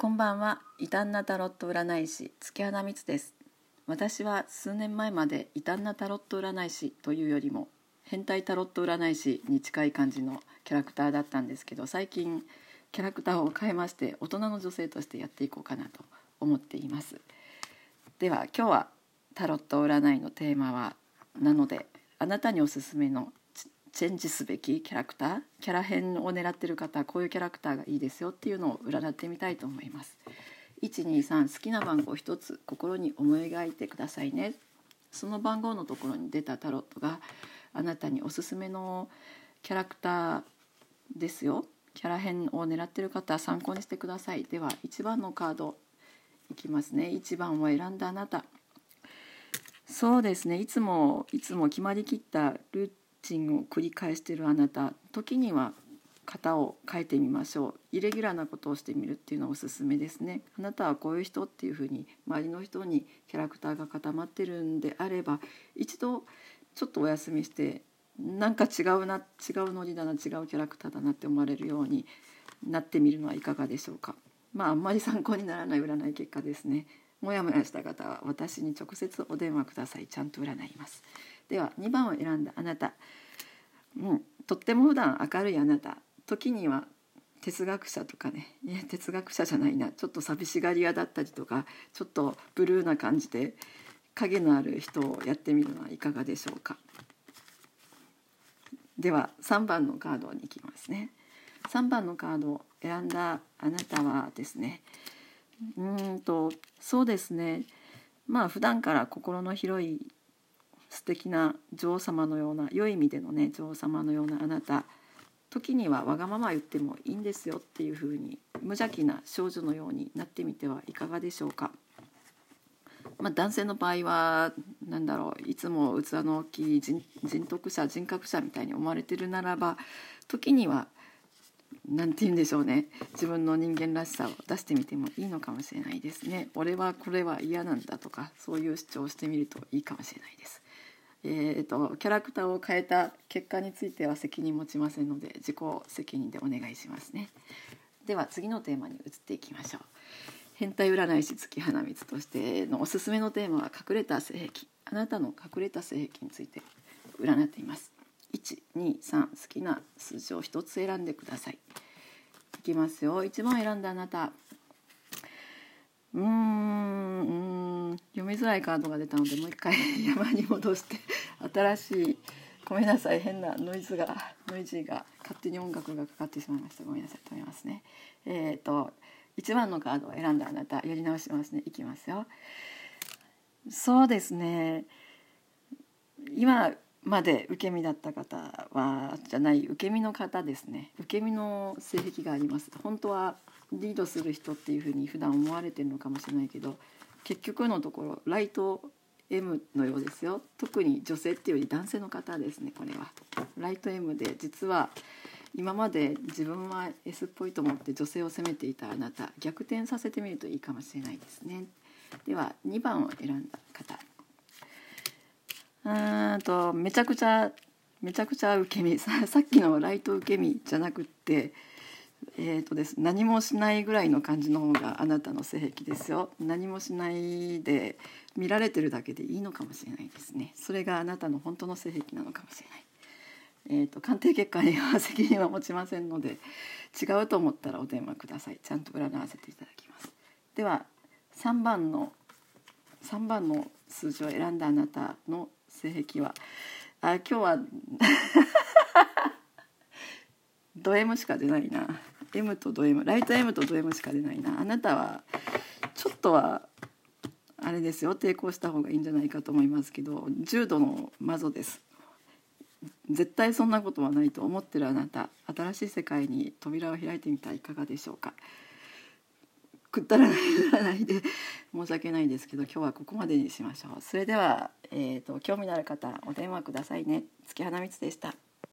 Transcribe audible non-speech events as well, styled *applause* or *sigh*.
こんばんは。異端なタロット占い師月花光です。私は数年前まで異端なタロット占い師というよりも変態タロット占い師に近い感じのキャラクターだったんですけど最近キャラクターを変えまして大人の女性としてやっていこうかなと思っています。では今日はタロット占いのテーマはなのであなたにおすすめのチェンジすべきキャラクターキャラ編を狙ってる方こういうキャラクターがいいですよっていうのを占ってみたいと思います。123好きな番号1つ心に思い描いてくださいね。その番号のところに出たタロットがあなたにおすすめのキャラクターですよ。キャラ編を狙ってる方は参考にしてください。では1番のカードいきますね。1番を選んだあなた。そうですね。いつもいつも決まりきったルーチンを繰り返しているあなた時には型を変えてみましょう。イレギュラーなことをしてみるっていうのはおすすめですね。あなたはこういう人っていうふうに周りの人にキャラクターが固まってるんであれば一度ちょっとお休みしてなんか違うな違うノリだな違うキャラクターだなって思われるようになってみるのはいかがでしょうか。まああんまり参考にならない占い結果ですね。もやもやした方は私に直接お電話ください。ちゃんと占います。では2番を選んだあなた、うん、とっても普段明るいあなた。時には哲学者とかね。いや哲学者じゃないな。ちょっと寂しがり屋だったりとかちょっとブルーな感じで影のある人をやってみるのはいかがでしょうか。では3番のカードに行きますね。3番のカードを選んだあなたはですねうんとそうですねまあ普段から心の広い素敵な女王様のような良い意味でのね女王様のようなあなた時にはわがまま言ってもいいんですよっていう風に無邪気な少女のようになってみてはいかがでしょうか。まあ、男性の場合は何だろういつも器の大きい人徳者人格者みたいに思われてるならば時には何て言うんでしょうね。自分の人間らしさを出してみてもいいのかもしれないですね。俺はこれは嫌なんだとかそういう主張をしてみるといいかもしれないです。えーと、キャラクターを変えた結果については責任持ちませんので自己責任でお願いしますね。では次のテーマに移っていきましょう。変態占い師月花光としてのおすすめのテーマは隠れた性癖。あなたの隠れた性癖について占っています。123好きな数字を1つ選んでください。いきますよ。1番選んだあなた。うーん読みづらいカードが出たのでもう一回 *laughs* 山に戻して。新しいごめんなさい変なノイズがノイジーが勝手に音楽がかかってしまいました。ごめんなさい止めますね。えっ、ー、と1番のカードを選んだあなたやり直しますね。いきますよ。そうですね。今まで受け身だった方はじゃない受け身の方ですね。受け身の性癖があります。本当はリードする人っていうふうに普段思われてるのかもしれないけど結局のところライト M のようですよ。特に女性っていうより男性の方ですねこれは。ライト M で実は今まで自分は S っぽいと思って女性を責めていたあなた逆転させてみるといいかもしれないですね。では2番を選んだ方。うんとめちゃくちゃめちゃくちゃ受け身さ *laughs* さっきのライト受け身じゃなくってえーとです、何もしないぐらいの感じの方があなたの性癖ですよ。何もしないで見られてるだけでいいのかもしれないですね。それがあなたの本当の性癖なのかもしれない。えーと、鑑定結果には責任は持ちませんので違うと思ったらお電話ください。ちゃんと占わせていただきます。では3番の3番の数字を選んだあなたの性癖は。あ今日は。*laughs* ド M しか出ないな。M とド M ライト M とド M しか出ないな。あなたはちょっとはあれですよ。抵抗した方がいいんじゃないかと思いますけど重度の魔女です。絶対そんなことはないと思ってるあなた。新しい世界に扉を開いてみたらいかがでしょうか。くったらない占いで *laughs* 申し訳ないですけど今日はここまでにしましょう。それでは、えーと、興味のある方お電話くださいね。月花光でした。